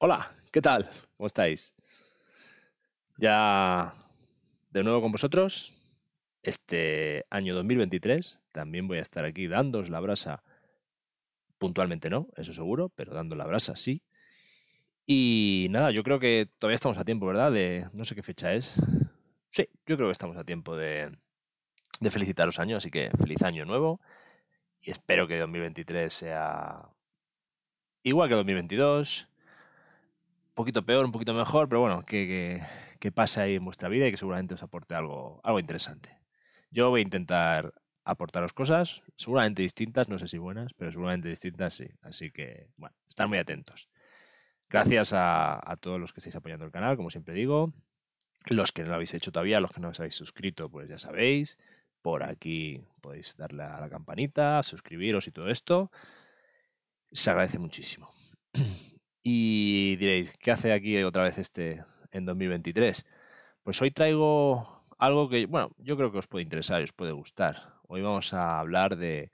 Hola, ¿qué tal? ¿Cómo estáis? Ya de nuevo con vosotros. Este año 2023 también voy a estar aquí dándos la brasa. Puntualmente no, eso seguro, pero dando la brasa sí. Y nada, yo creo que todavía estamos a tiempo, ¿verdad? De no sé qué fecha es. Sí, yo creo que estamos a tiempo de, de felicitar los años, así que feliz año nuevo. Y espero que 2023 sea igual que 2022 poquito peor, un poquito mejor, pero bueno, que, que, pase ahí en vuestra vida y que seguramente os aporte algo, algo interesante. Yo voy a intentar aportaros cosas, seguramente distintas, no sé si buenas, pero seguramente distintas sí. Así que, bueno, estar muy atentos. Gracias a, todos los que estáis apoyando el canal, como siempre digo. Los que no lo habéis hecho todavía, los que no os habéis suscrito, pues ya sabéis. Por aquí podéis darle a la campanita, suscribiros y todo esto. Se agradece muchísimo. Y diréis, ¿qué hace aquí otra vez este en 2023? Pues hoy traigo algo que, bueno, yo creo que os puede interesar y os puede gustar. Hoy vamos a hablar de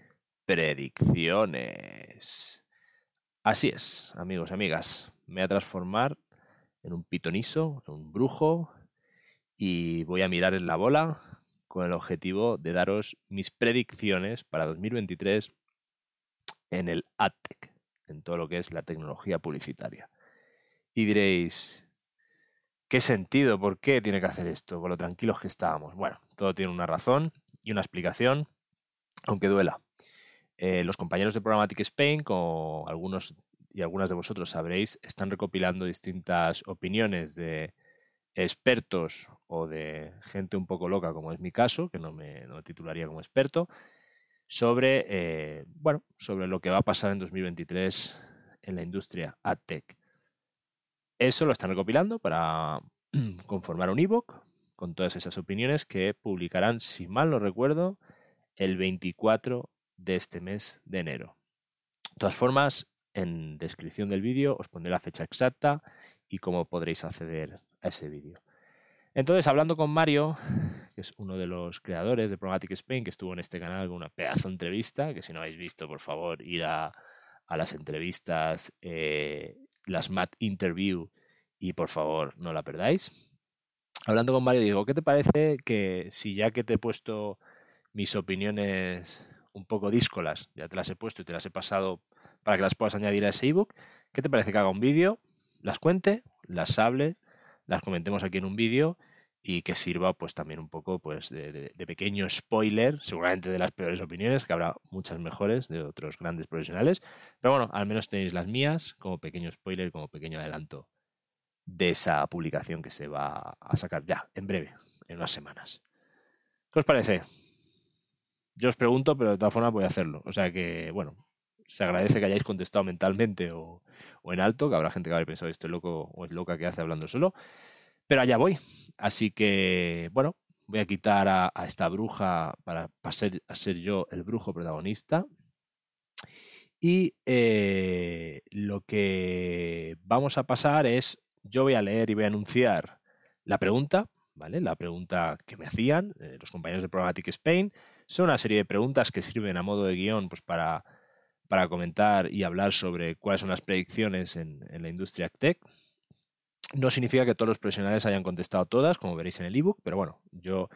predicciones. Así es, amigos y amigas. Me voy a transformar en un pitoniso, en un brujo, y voy a mirar en la bola con el objetivo de daros mis predicciones para 2023 en el AdTech en todo lo que es la tecnología publicitaria. Y diréis, ¿qué sentido? ¿Por qué tiene que hacer esto? Con lo tranquilos que estábamos. Bueno, todo tiene una razón y una explicación, aunque duela. Eh, los compañeros de Programmatic Spain, como algunos y algunas de vosotros sabréis, están recopilando distintas opiniones de expertos o de gente un poco loca, como es mi caso, que no me, no titularía como experto, sobre, eh, bueno, sobre lo que va a pasar en 2023 en la industria AdTech. Eso lo están recopilando para conformar un ebook con todas esas opiniones que publicarán, si mal no recuerdo, el 24 de este mes de enero. De todas formas, en descripción del vídeo os pondré la fecha exacta y cómo podréis acceder a ese vídeo. Entonces, hablando con Mario, que es uno de los creadores de Programmatic Spain, que estuvo en este canal con una pedazo de entrevista, que si no habéis visto, por favor, ir a, las entrevistas, eh, las MAT Interview, y por favor, no la perdáis. Hablando con Mario, digo, ¿qué te parece que si ya que te he puesto mis opiniones un poco díscolas, ya te las he puesto y te las he pasado para que las puedas añadir a ese ebook, ¿qué te parece que haga un vídeo, las cuente, las hable las comentemos aquí en un vídeo y que sirva pues también un poco pues de, pequeño spoiler, seguramente de las peores opiniones, que habrá muchas mejores de otros grandes profesionales, pero bueno, al menos tenéis las mías como pequeño spoiler, como pequeño adelanto de esa publicación que se va a sacar ya, en breve, en unas semanas. ¿Qué os parece? Yo os pregunto, pero de todas formas voy a hacerlo. O sea que, bueno, se agradece que hayáis contestado mentalmente o, en alto, que habrá gente que habrá pensado esto es loco o es loca que hace hablando solo. Pero allá voy. Así que, bueno, voy a quitar a, esta bruja para pasar a ser yo el brujo protagonista. Y eh, lo que vamos a pasar es, yo voy a leer y voy a anunciar la pregunta, ¿vale? La pregunta que me hacían eh, los compañeros de Programmatic Spain. Son una serie de preguntas que sirven a modo de guion pues, para para comentar y hablar sobre cuáles son las predicciones en, la industria tech. No significa que todos los profesionales hayan contestado todas, como veréis en el ebook, pero bueno, yo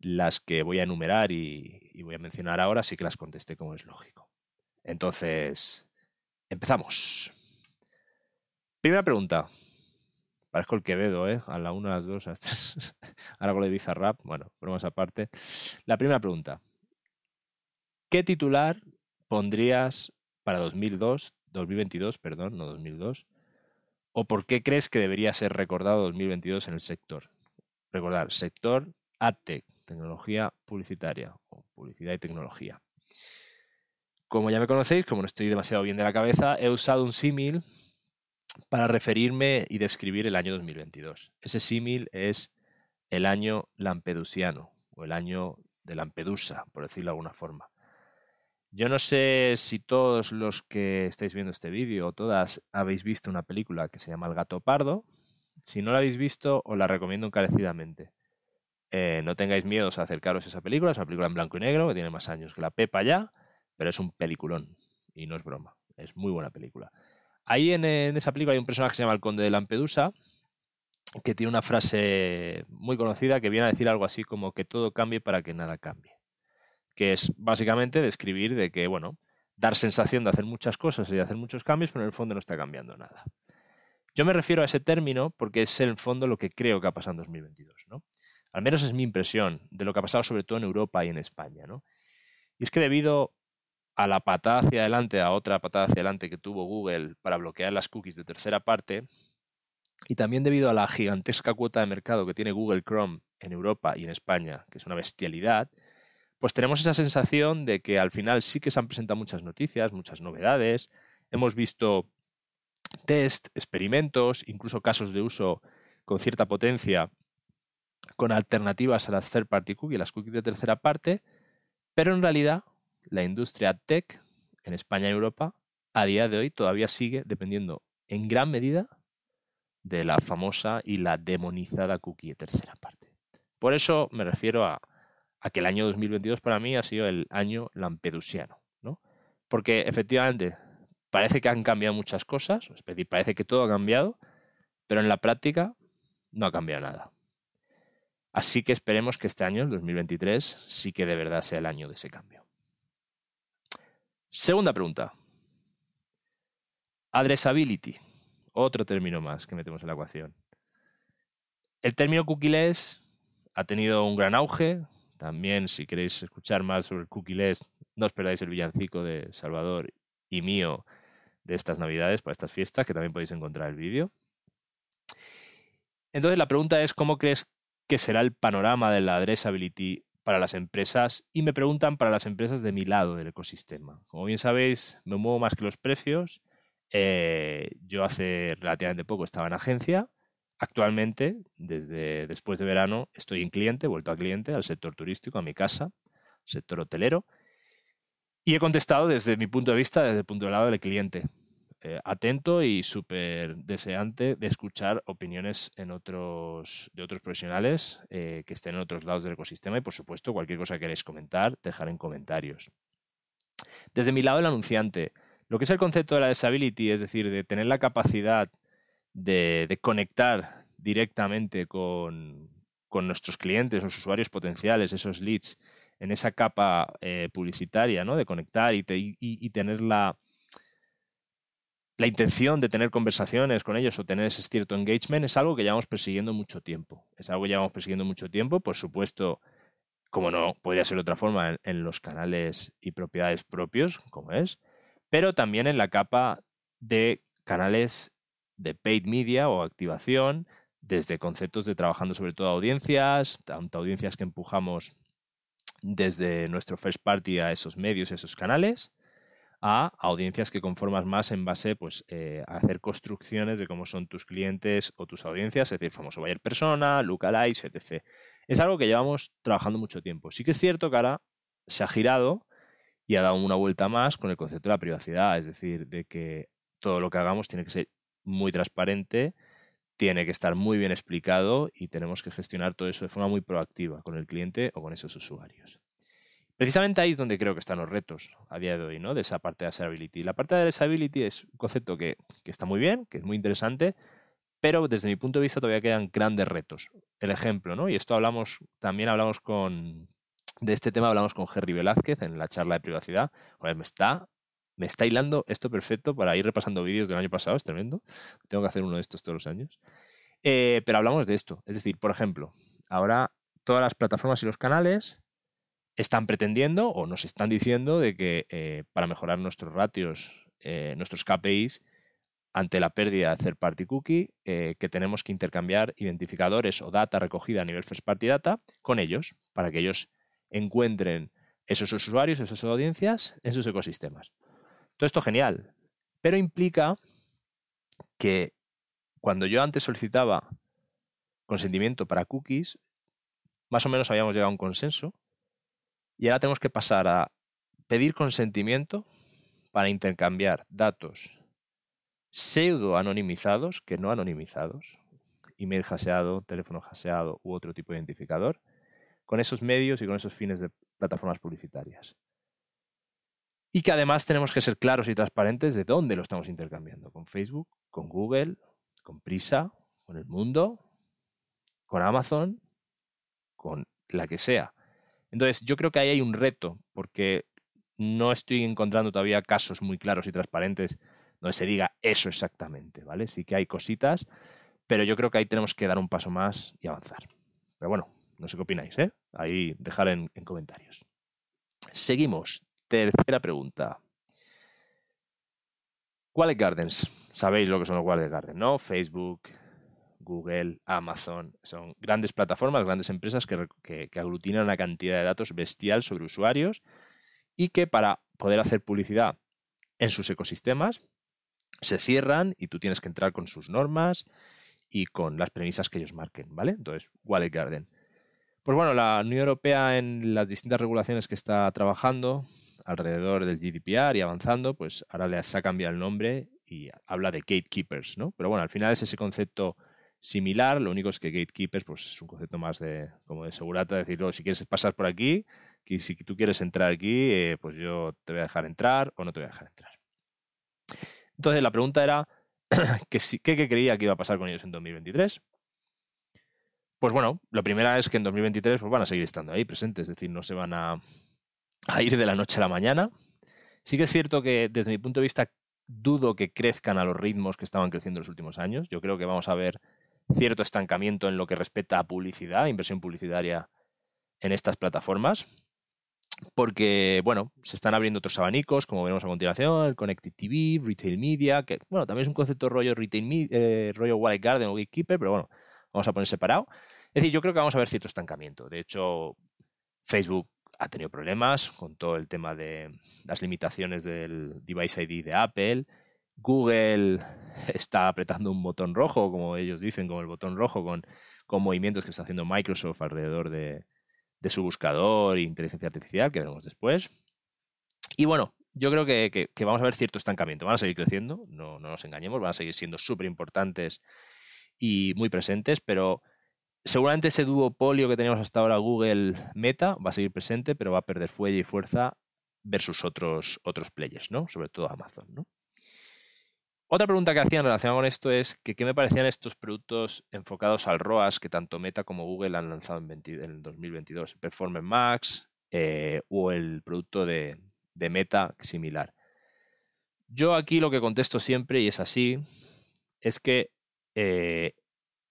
las que voy a enumerar y, voy a mencionar ahora sí que las contesté como es lógico. Entonces, empezamos. Primera pregunta. Parezco el Quevedo, ¿eh? A la una, a las dos, a las tres. Ahora con la Ibiza Rap. Bueno, bromas aparte. La primera pregunta. ¿Qué titular pondrías para 2002, 2022, perdón, no 2002? ¿O por qué crees que debería ser recordado 2022 en el sector? Recordar, sector AdTech, tecnología publicitaria o publicidad y tecnología. Como ya me conocéis, como no estoy demasiado bien de la cabeza, he usado un símil para referirme y describir el año 2022. Ese símil es el año lampedusiano o el año de Lampedusa, por decirlo de alguna forma. Yo no sé si todos los que estáis viendo este vídeo o todas habéis visto una película que se llama El gato pardo. Si no la habéis visto, os la recomiendo encarecidamente. Eh, no tengáis miedo a acercaros a esa película. Es una película en blanco y negro que tiene más años que la Pepa ya, pero es un peliculón y no es broma. Es muy buena película. Ahí en, esa película hay un personaje que se llama el Conde de Lampedusa, que tiene una frase muy conocida que viene a decir algo así como que todo cambie para que nada cambie. Que es básicamente describir de que, bueno, dar sensación de hacer muchas cosas y de hacer muchos cambios, pero en el fondo no está cambiando nada. Yo me refiero a ese término porque es en el fondo lo que creo que ha pasado en 2022, ¿no? Al menos es mi impresión de lo que ha pasado sobre todo en Europa y en España, ¿no? Y es que debido a la patada hacia adelante, a otra patada hacia adelante que tuvo Google para bloquear las cookies de tercera parte, y también debido a la gigantesca cuota de mercado que tiene Google Chrome en Europa y en España, que es una bestialidad, pues tenemos esa sensación de que al final sí que se han presentado muchas noticias, muchas novedades, hemos visto test, experimentos, incluso casos de uso con cierta potencia con alternativas a las third party cookies, las cookies de tercera parte, pero en realidad la industria tech en España y Europa a día de hoy todavía sigue dependiendo en gran medida de la famosa y la demonizada cookie de tercera parte. Por eso me refiero a, que el año 2022 para mí ha sido el año lampedusiano, ¿no? Porque efectivamente parece que han cambiado muchas cosas, es decir, parece que todo ha cambiado, pero en la práctica no ha cambiado nada. Así que esperemos que este año, el 2023, sí que de verdad sea el año de ese cambio. Segunda pregunta. Addressability. Otro término más que metemos en la ecuación. El término cookieless ha tenido un gran auge. También, si queréis escuchar más sobre el cookieless, no os perdáis el villancico de Salvador y mío de estas navidades, para estas fiestas, que también podéis encontrar el vídeo. Entonces la pregunta es, ¿cómo crees que será el panorama de la addressability para las empresas y me preguntan para las empresas de mi lado del ecosistema. Como bien sabéis, me muevo más que los precios. Eh, yo hace relativamente poco estaba en agencia. Actualmente, desde después de verano, estoy en cliente, vuelto a cliente, al sector turístico, a mi casa, sector hotelero. Y he contestado desde mi punto de vista, desde el punto de lado del cliente. Eh, atento y súper deseante de escuchar opiniones de otros profesionales eh, que estén en otros lados del ecosistema y, por supuesto, cualquier cosa que queréis comentar, dejar en comentarios. Desde mi lado, el anunciante, lo que es el concepto de la disability, es decir, de tener la capacidad de, conectar directamente con, nuestros clientes, los usuarios potenciales, esos leads, en esa capa eh, publicitaria, ¿no? De conectar y, y tener la, la intención de tener conversaciones con ellos o tener ese cierto engagement es algo que llevamos persiguiendo mucho tiempo. Es algo que llevamos persiguiendo mucho tiempo, por supuesto, como no podría ser de otra forma, en, los canales y propiedades propios, como es, pero también en la capa de canales de paid media o activación, desde conceptos de trabajando sobre todo audiencias, tanto audiencias que empujamos desde nuestro first party a esos medios, esos canales, a audiencias que conformas más en base pues, eh, a hacer construcciones de cómo son tus clientes o tus audiencias, es decir, famoso buyer persona, lookalikes, etc. Es algo que llevamos trabajando mucho tiempo. Sí que es cierto que ahora se ha girado y ha dado una vuelta más con el concepto de la privacidad, es decir, de que todo lo que hagamos tiene que ser muy transparente, tiene que estar muy bien explicado y tenemos que gestionar todo eso de forma muy proactiva con el cliente o con esos usuarios. Precisamente ahí es donde creo que están los retos a día de hoy, ¿no? De esa parte de accessibility. La parte de accessibility es un concepto que, está muy bien, que es muy interesante, pero desde mi punto de vista todavía quedan grandes retos. El ejemplo, ¿no? Y esto hablamos, también hablamos con, de este tema hablamos con Jerry Velázquez en la charla de privacidad. está, me está hilando esto perfecto para ir repasando vídeos del año pasado, es tremendo. Tengo que hacer uno de estos todos los años. Eh, pero hablamos de esto. Es decir, por ejemplo, ahora todas las plataformas y los canales están pretendiendo o nos están diciendo de que eh, para mejorar nuestros ratios, eh, nuestros KPIs, ante la pérdida de third party cookie, que tenemos que intercambiar identificadores o data recogida a nivel first party data con ellos, para que ellos encuentren esos usuarios, esas audiencias en sus ecosistemas. Todo esto genial, pero implica que cuando yo antes solicitaba consentimiento para cookies, más o menos habíamos llegado a un consenso y ahora tenemos que pasar a pedir consentimiento para intercambiar datos pseudo anonimizados, que no anonimizados, email haseado, teléfono haseado u otro tipo de identificador, con esos medios y con esos fines de plataformas publicitarias. Y que además tenemos que ser claros y transparentes de dónde lo estamos intercambiando, con Facebook, con Google, con Prisa, con el mundo, con Amazon, con la que sea. Entonces, yo creo que ahí hay un reto, porque no estoy encontrando todavía casos muy claros y transparentes donde se diga eso exactamente, ¿vale? Sí que hay cositas, pero yo creo que ahí tenemos que dar un paso más y avanzar. Pero bueno, no sé qué opináis, ¿eh? Ahí dejar en, en comentarios. Seguimos. Tercera pregunta. Wallet Gardens. Sabéis lo que son los Wallet Gardens, ¿no? Facebook, Google, Amazon. Son grandes plataformas, grandes empresas que, que, aglutinan una cantidad de datos bestial sobre usuarios y que para poder hacer publicidad en sus ecosistemas se cierran y tú tienes que entrar con sus normas y con las premisas que ellos marquen, ¿vale? Entonces, Wallet Garden. Pues bueno, la Unión Europea en las distintas regulaciones que está trabajando alrededor del GDPR y avanzando, pues ahora les ha cambiado el nombre y habla de gatekeepers, ¿no? Pero bueno, al final es ese concepto similar, lo único es que gatekeepers pues es un concepto más de como de segurata, decirlo, si quieres pasar por aquí, que si tú quieres entrar aquí, eh, pues yo te voy a dejar entrar o no te voy a dejar entrar. Entonces la pregunta era, ¿qué, qué, creía que iba a pasar con ellos en 2023? Pues bueno, la primera es que en 2023 pues van a seguir estando ahí presentes, es decir, no se van a, a ir de la noche a la mañana. Sí que es cierto que desde mi punto de vista dudo que crezcan a los ritmos que estaban creciendo en los últimos años. Yo creo que vamos a ver cierto estancamiento en lo que respecta a publicidad, inversión publicitaria en estas plataformas porque, bueno, se están abriendo otros abanicos, como veremos a continuación, el Connected TV, Retail Media, que, bueno, también es un concepto rollo Retail eh, rollo Wallet Garden o Gatekeeper, pero bueno, vamos a poner separado. Es decir, yo creo que vamos a ver cierto estancamiento. De hecho, Facebook ha tenido problemas con todo el tema de las limitaciones del Device ID de Apple. Google está apretando un botón rojo, como ellos dicen, como el botón rojo, con, con movimientos que está haciendo Microsoft alrededor de, de su buscador e inteligencia artificial, que veremos después. Y bueno, yo creo que, vamos a ver cierto estancamiento. Van a seguir creciendo, no, no nos engañemos, van a seguir siendo súper importantes y muy presentes, pero seguramente ese duopolio que teníamos hasta ahora Google Meta va a seguir presente, pero va a perder fuelle y fuerza versus otros, otros players, ¿no? Sobre todo Amazon, ¿no? Otra pregunta que hacían relacionada con esto es que qué me parecían estos productos enfocados al ROAS que tanto Meta como Google han lanzado en, el 2022, Performance Max eh, o el producto de, Meta similar. Yo aquí lo que contesto siempre, y es así, es que eh,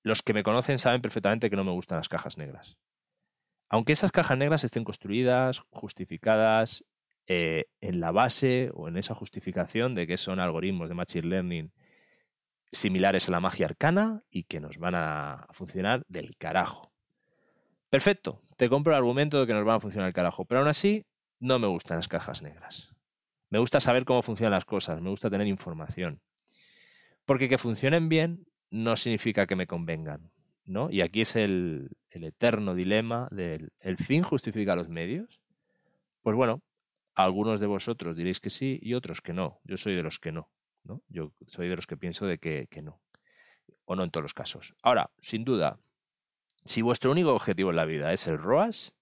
los que me conocen saben perfectamente que no me gustan las cajas negras. Aunque esas cajas negras estén construidas, justificadas eh, en la base o en esa justificación de que son algoritmos de Machine Learning similares a la magia arcana y que nos van a funcionar del carajo. Perfecto, te compro el argumento de que nos van a funcionar el carajo, pero aún así no me gustan las cajas negras. Me gusta saber cómo funcionan las cosas, me gusta tener información. Porque que funcionen bien no significa que me convengan. ¿no? Y aquí es el, el eterno dilema del el fin justifica los medios. Pues bueno, algunos de vosotros diréis que sí y otros que no. Yo soy de los que no. ¿no? Yo soy de los que pienso de que, no. O no en todos los casos. Ahora, sin duda, si vuestro único objetivo en la vida es el ROAS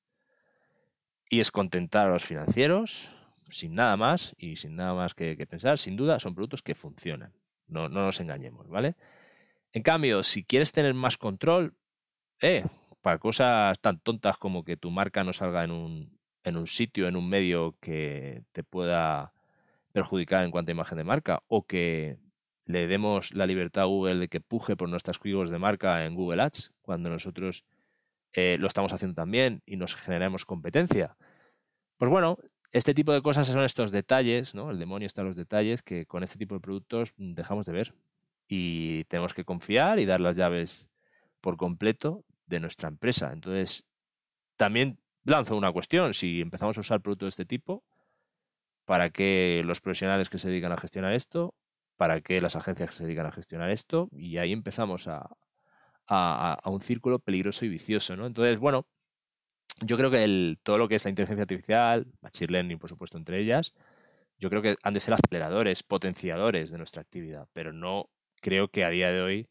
y es contentar a los financieros, sin nada más y sin nada más que, pensar, sin duda son productos que funcionan. No, no, nos engañemos, ¿vale? En cambio, si quieres tener más control, eh, para cosas tan tontas como que tu marca no salga en un, sitio, en un medio que te pueda perjudicar en cuanto a imagen de marca o que le demos la libertad a Google de que puje por nuestras códigos de marca en Google Ads cuando nosotros eh, lo estamos haciendo también y nos generamos competencia. Pues bueno, este tipo de cosas son estos detalles, ¿no? El demonio está en los detalles que con este tipo de productos dejamos de ver y tenemos que confiar y dar las llaves por completo de nuestra empresa. Entonces, también lanzo una cuestión. Si empezamos a usar productos de este tipo, ¿para qué los profesionales que se dedican a gestionar esto? ¿Para qué las agencias que se dedican a gestionar esto? Y ahí empezamos a, un círculo peligroso y vicioso, ¿no? Entonces, bueno, yo creo que el, todo lo que es la inteligencia artificial, Machine Learning, por supuesto, entre ellas, yo creo que han de ser aceleradores, potenciadores de nuestra actividad, pero no creo que a día de hoy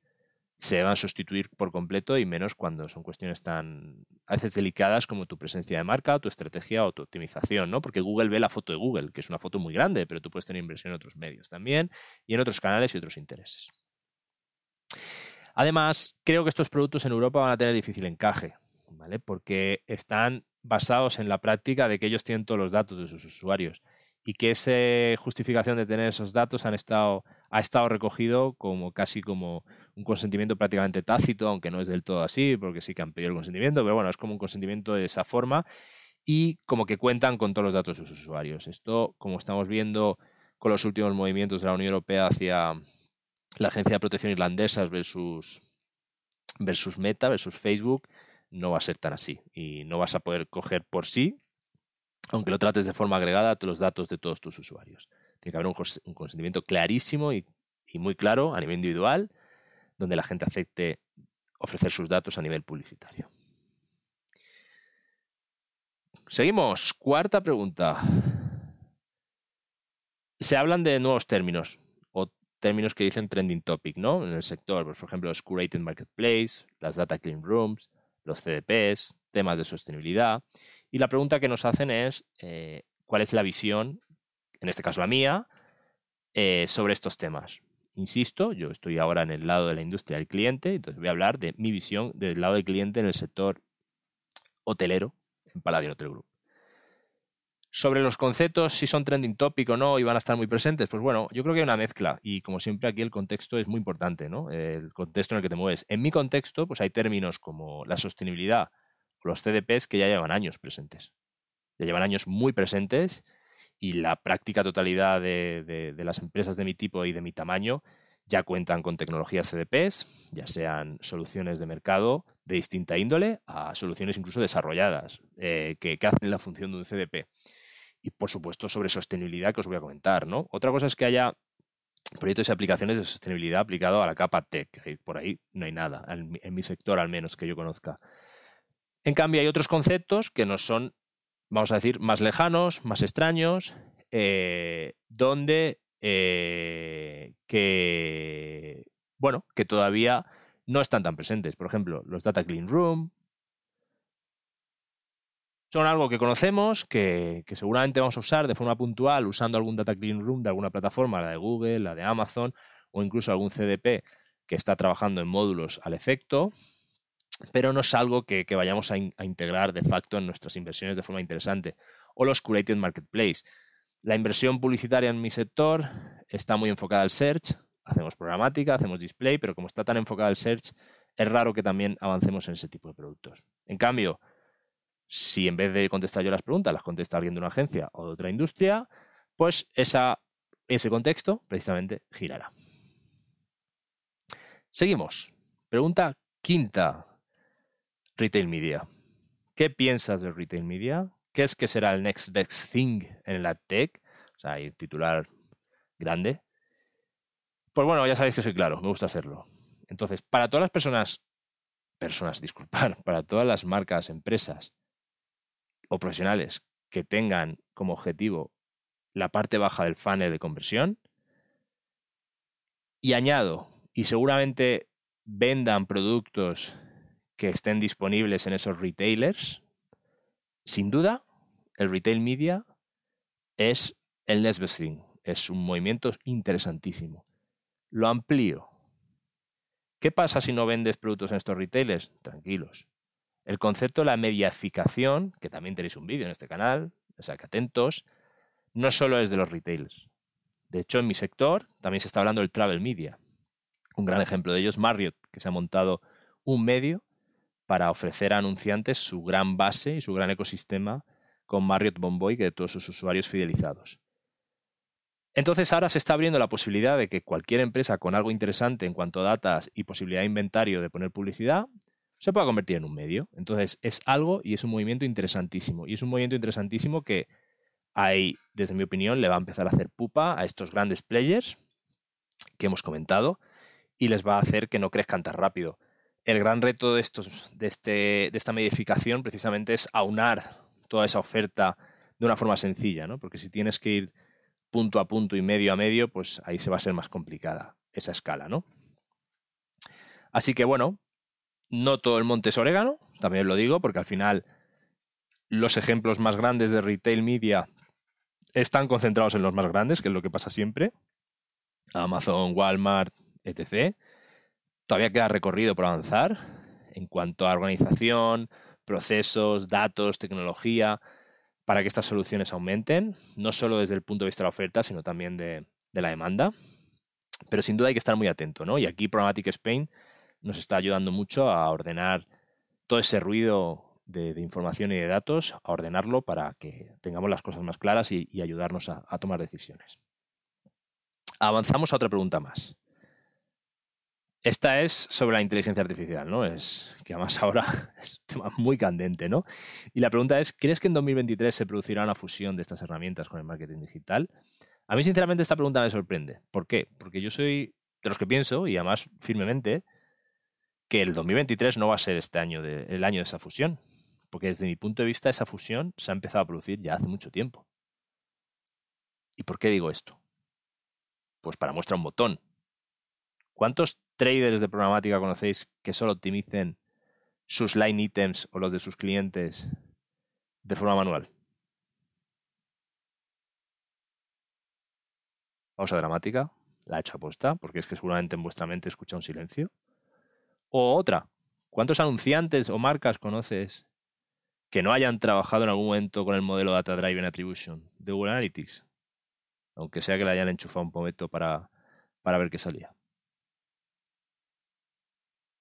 se deban sustituir por completo y menos cuando son cuestiones tan a veces delicadas como tu presencia de marca, tu estrategia o tu optimización, ¿no? Porque Google ve la foto de Google, que es una foto muy grande, pero tú puedes tener inversión en otros medios también y en otros canales y otros intereses. Además, creo que estos productos en Europa van a tener difícil encaje, ¿vale? Porque están basados en la práctica de que ellos tienen todos los datos de sus usuarios y que esa justificación de tener esos datos han estado, ha estado recogido como casi como un consentimiento prácticamente tácito, aunque no es del todo así, porque sí que han pedido el consentimiento, pero bueno, es como un consentimiento de esa forma y como que cuentan con todos los datos de sus usuarios. Esto, como estamos viendo con los últimos movimientos de la Unión Europea hacia la Agencia de Protección Irlandesa versus, versus Meta, versus Facebook, no va a ser tan así y no vas a poder coger por sí aunque lo trates de forma agregada, los datos de todos tus usuarios. Tiene que haber un, consentimiento clarísimo y, muy claro a nivel individual, donde la gente acepte ofrecer sus datos a nivel publicitario. Seguimos. Cuarta pregunta. Se hablan de nuevos términos o términos que dicen trending topic, ¿no? En el sector, pues, por ejemplo, los curated marketplace, las data clean rooms, los CDPs, temas de sostenibilidad. Y la pregunta que nos hacen es, eh, ¿cuál es la visión, en este caso la mía, eh, sobre estos temas? Insisto, yo estoy ahora en el lado de la industria del cliente, entonces voy a hablar de mi visión del lado del cliente en el sector hotelero en Palladium Hotel Group. Sobre los conceptos, si son trending topic o no y van a estar muy presentes, pues bueno, yo creo que hay una mezcla y como siempre aquí el contexto es muy importante, ¿no? El contexto en el que te mueves. En mi contexto, pues hay términos como la sostenibilidad los CDPs que ya llevan años presentes. Ya llevan años muy presentes y la práctica totalidad de, las empresas de mi tipo y de mi tamaño ya cuentan con tecnologías CDPs, ya sean soluciones de mercado de distinta índole a soluciones incluso desarrolladas eh, que, hacen la función de un CDP. Y por supuesto sobre sostenibilidad que os voy a comentar. ¿no? Otra cosa es que haya proyectos y aplicaciones de sostenibilidad aplicado a la capa tech. Por ahí no hay nada, en mi sector al menos que yo conozca. En cambio, hay otros conceptos que nos son, vamos a decir, más lejanos, más extraños, eh, donde eh, que, bueno, que todavía no están tan presentes. Por ejemplo, los Data Clean Room. Son algo que conocemos, que, que seguramente vamos a usar de forma puntual usando algún Data Clean Room de alguna plataforma, la de Google, la de Amazon o incluso algún CDP que está trabajando en módulos al efecto pero no es algo que, vayamos a, integrar de facto en nuestras inversiones de forma interesante. O los curated marketplace. La inversión publicitaria en mi sector está muy enfocada al search. Hacemos programática, hacemos display, pero como está tan enfocada al search, es raro que también avancemos en ese tipo de productos. En cambio, si en vez de contestar yo las preguntas, las contesta alguien de una agencia o de otra industria, pues ese contexto precisamente girará. Seguimos. Pregunta quinta. Retail Media. ¿Qué piensas del Retail Media? ¿Qué es que será el next best thing en la tech? O sea, hay titular grande. Pues bueno, ya sabéis que soy claro, me gusta hacerlo. Entonces, para todas las personas, personas, disculpar, para todas las marcas, empresas o profesionales que tengan como objetivo la parte baja del funnel de conversión, y añado, y seguramente vendan productos que estén disponibles en esos retailers, sin duda, el retail media es el next best thing. Es un movimiento interesantísimo. Lo amplío. ¿Qué pasa si no vendes productos en estos retailers? Tranquilos. El concepto de la mediaficación, que también tenéis un vídeo en este canal, o sea que atentos, no solo es de los retailers. De hecho, en mi sector también se está hablando del travel media. Un gran ejemplo de ello es Marriott, que se ha montado un medio para ofrecer a anunciantes su gran base y su gran ecosistema con Marriott Bonvoy de todos sus usuarios fidelizados. Entonces ahora se está abriendo la posibilidad de que cualquier empresa con algo interesante en cuanto a datos y posibilidad de inventario de poner publicidad se pueda convertir en un medio. Entonces es algo y es un movimiento interesantísimo. Y es un movimiento interesantísimo que hay, desde mi opinión, le va a empezar a hacer pupa a estos grandes players que hemos comentado y les va a hacer que no crezcan tan rápido el gran reto de, estos, de, este, de esta medificación precisamente es aunar toda esa oferta de una forma sencilla, ¿no? Porque si tienes que ir punto a punto y medio a medio, pues ahí se va a ser más complicada esa escala, ¿no? Así que bueno, no todo el monte es orégano, también lo digo, porque al final los ejemplos más grandes de retail media están concentrados en los más grandes, que es lo que pasa siempre. Amazon, Walmart, etc. Todavía queda recorrido por avanzar en cuanto a organización, procesos, datos, tecnología, para que estas soluciones aumenten, no solo desde el punto de vista de la oferta, sino también de, la demanda. Pero sin duda hay que estar muy atento, ¿no? Y aquí Programmatic Spain nos está ayudando mucho a ordenar todo ese ruido de, información y de datos, a ordenarlo para que tengamos las cosas más claras y, ayudarnos a, tomar decisiones. Avanzamos a otra pregunta más. Esta es sobre la inteligencia artificial, ¿no? Es que además ahora es un tema muy candente, ¿no? Y la pregunta es, ¿crees que en 2023 se producirá una fusión de estas herramientas con el marketing digital? A mí, sinceramente, esta pregunta me sorprende. ¿Por qué? Porque yo soy de los que pienso, y además firmemente, que el 2023 no va a ser este año el año de esa fusión. Porque desde mi punto de vista, esa fusión se ha empezado a producir ya hace mucho tiempo. ¿Y por qué digo esto? Pues para muestra un botón. ¿Cuántos traders de programática conocéis que solo optimicen sus line items o los de sus clientes de forma manual? Pausa dramática, la he hecho apuesta, porque es que seguramente en vuestra mente escucha un silencio. O otra, ¿cuántos anunciantes o marcas conoces que no hayan trabajado en algún momento con el modelo Data Driven Attribution de Google Analytics? Aunque sea que le hayan enchufado un momento para, para ver qué salía.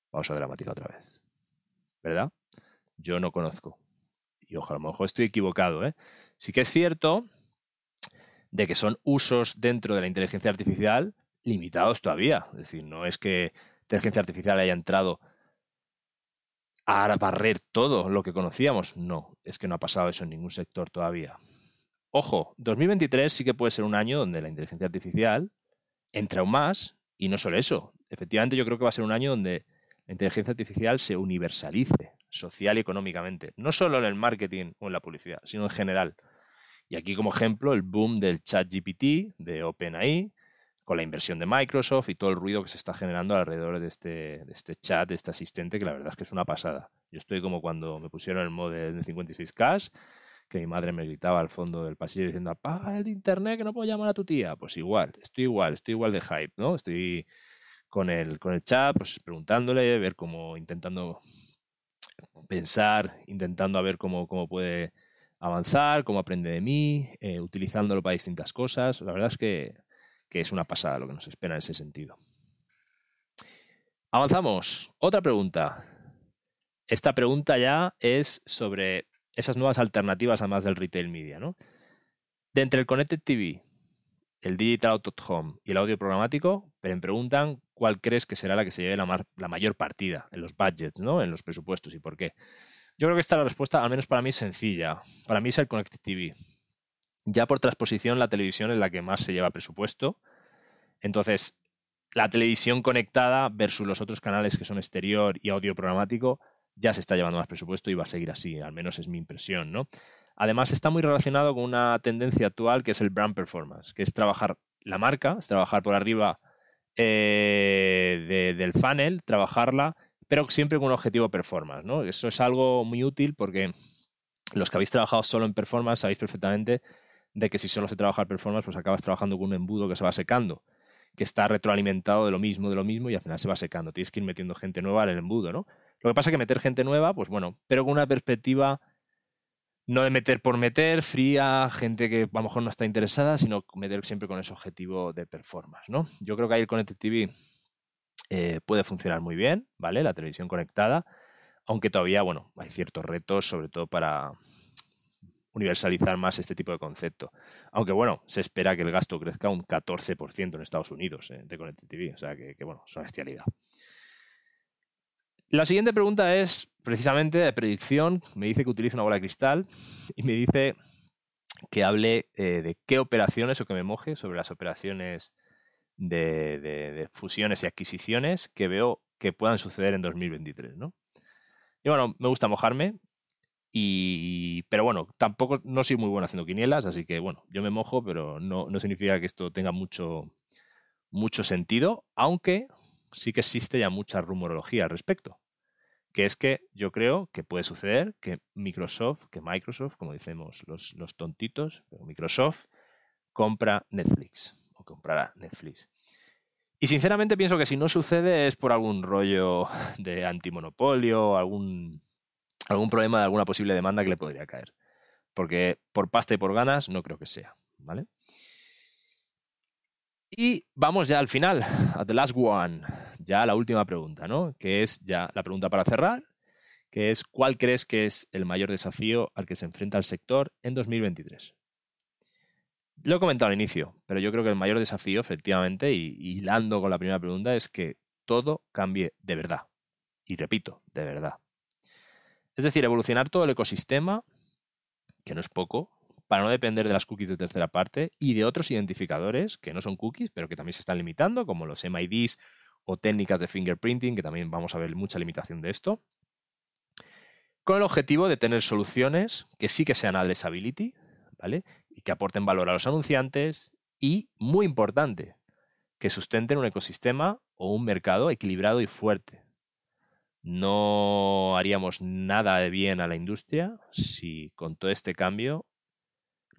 Pausa dramática otra vez. ¿Verdad? Yo no conozco. Y ojalá, a lo mejor estoy equivocado. ¿eh? Sí que es cierto de que son usos dentro de la inteligencia artificial limitados todavía. Es decir, no es que inteligencia artificial haya entrado a barrer todo lo que conocíamos. No, es que no ha pasado eso en ningún sector todavía. Ojo, 2023 sí que puede ser un año donde la inteligencia artificial entra aún más y no solo eso. Efectivamente, yo creo que va a ser un año donde la inteligencia artificial se universalice social y económicamente, no solo en el marketing o en la publicidad, sino en general. Y aquí como ejemplo el boom del chat GPT de OpenAI, con la inversión de Microsoft y todo el ruido que se está generando alrededor de este, de este chat, de este asistente, que la verdad es que es una pasada. Yo estoy como cuando me pusieron el modelo de 56K, que mi madre me gritaba al fondo del pasillo diciendo, apaga el internet que no puedo llamar a tu tía. Pues igual, estoy igual, estoy igual de hype, ¿no? Estoy con el, con el chat, pues preguntándole, ver cómo, intentando pensar, intentando a ver cómo, cómo puede avanzar, cómo aprende de mí, eh, utilizándolo para distintas cosas. La verdad es que, que es una pasada lo que nos espera en ese sentido. Avanzamos. Otra pregunta. Esta pregunta ya es sobre esas nuevas alternativas además del retail media, ¿no? De entre el Connected TV el Digital Out Home y el audio programático, me preguntan cuál crees que será la que se lleve la, mayor partida en los budgets, ¿no? En los presupuestos y por qué. Yo creo que esta la respuesta, al menos para mí, es sencilla. Para mí es el Connected TV. Ya por transposición, la televisión es la que más se lleva presupuesto. Entonces, la televisión conectada versus los otros canales que son exterior y audio programático ya se está llevando más presupuesto y va a seguir así, al menos es mi impresión, ¿no? Además, está muy relacionado con una tendencia actual que es el brand performance, que es trabajar la marca, es trabajar por arriba eh, del funnel, trabajarla, pero siempre con un objetivo performance. ¿no? Eso es algo muy útil porque los que habéis trabajado solo en performance sabéis perfectamente de que si solo se trabaja el performance, pues acabas trabajando con un embudo que se va secando, que está retroalimentado de lo mismo, de lo mismo, y al final se va secando. Tienes que ir metiendo gente nueva en el embudo, ¿no? Lo que pasa es que meter gente nueva, pues bueno, pero con una perspectiva no de meter por meter, fría, gente que a lo mejor no está interesada, sino meter siempre con ese objetivo de performance, ¿no? Yo creo que ahí el Connected TV eh, puede funcionar muy bien, ¿vale? La televisión conectada, aunque todavía, bueno, hay ciertos retos, sobre todo para universalizar más este tipo de concepto. Aunque, bueno, se espera que el gasto crezca un 14% en Estados Unidos eh, de Connected TV, o sea que, bueno, es una bestialidad. La siguiente pregunta es precisamente de predicción. Me dice que utilice una bola de cristal y me dice que hable eh, de qué operaciones o que me moje sobre las operaciones de, fusiones y adquisiciones que veo que puedan suceder en 2023. ¿no? Y bueno, me gusta mojarme, y, pero bueno, tampoco no soy muy bueno haciendo quinielas, así que bueno, yo me mojo, pero no, no significa que esto tenga mucho, mucho sentido, aunque sí que existe ya mucha rumorología al respecto. Que es que yo creo que puede suceder que Microsoft, que Microsoft, como decimos los, los tontitos, pero Microsoft compra Netflix o comprará Netflix. Y sinceramente pienso que si no sucede es por algún rollo de antimonopolio, algún, algún problema de alguna posible demanda que le podría caer. Porque por pasta y por ganas no creo que sea. ¿Vale? Y vamos ya al final, a the last one, ya la última pregunta, ¿no? Que es ya la pregunta para cerrar, que es ¿cuál crees que es el mayor desafío al que se enfrenta el sector en 2023? Lo he comentado al inicio, pero yo creo que el mayor desafío, efectivamente, y, hilando con la primera pregunta, es que todo cambie de verdad. Y repito, de verdad. Es decir, evolucionar todo el ecosistema, que no es poco, para no depender de las cookies de tercera parte y de otros identificadores que no son cookies, pero que también se están limitando, como los MIDs o técnicas de fingerprinting, que también vamos a ver mucha limitación de esto, con el objetivo de tener soluciones que sí que sean addressability, ¿vale? y que aporten valor a los anunciantes y, muy importante, que sustenten un ecosistema o un mercado equilibrado y fuerte. No haríamos nada de bien a la industria si con todo este cambio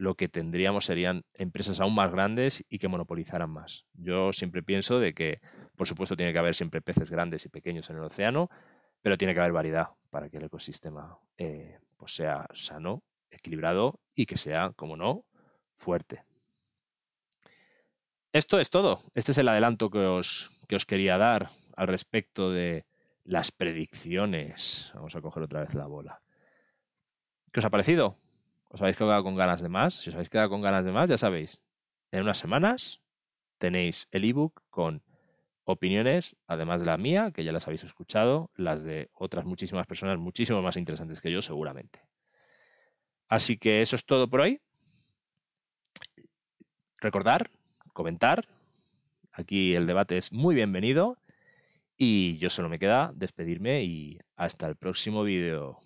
lo que tendríamos serían empresas aún más grandes y que monopolizaran más. Yo siempre pienso de que, por supuesto, tiene que haber siempre peces grandes y pequeños en el océano, pero tiene que haber variedad para que el ecosistema eh, pues sea sano, equilibrado y que sea, como no, fuerte. Esto es todo. Este es el adelanto que os, que os quería dar al respecto de las predicciones. Vamos a coger otra vez la bola. ¿Qué os ha parecido? ¿Os habéis quedado con ganas de más? Si os habéis quedado con ganas de más, ya sabéis, en unas semanas tenéis el ebook con opiniones, además de la mía, que ya las habéis escuchado, las de otras muchísimas personas, muchísimo más interesantes que yo, seguramente. Así que eso es todo por hoy recordar, comentar. Aquí el debate es muy bienvenido. Y yo solo me queda despedirme y hasta el próximo vídeo.